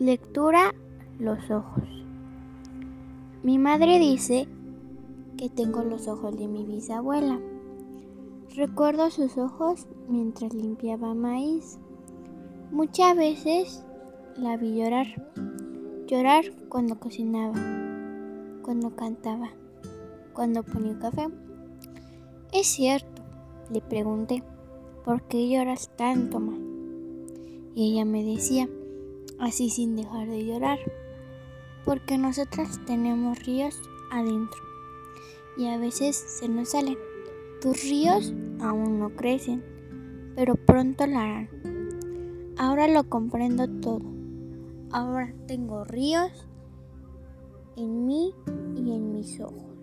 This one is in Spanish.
Lectura Los ojos. Mi madre dice que tengo los ojos de mi bisabuela. Recuerdo sus ojos mientras limpiaba maíz. Muchas veces la vi llorar. Llorar cuando cocinaba, cuando cantaba, cuando ponía café. Es cierto, le pregunté, ¿por qué lloras tanto, ma? Y ella me decía, así sin dejar de llorar, porque nosotras tenemos ríos adentro y a veces se nos salen. Tus ríos aún no crecen, pero pronto lo harán. Ahora lo comprendo todo. Ahora tengo ríos en mí y en mis ojos.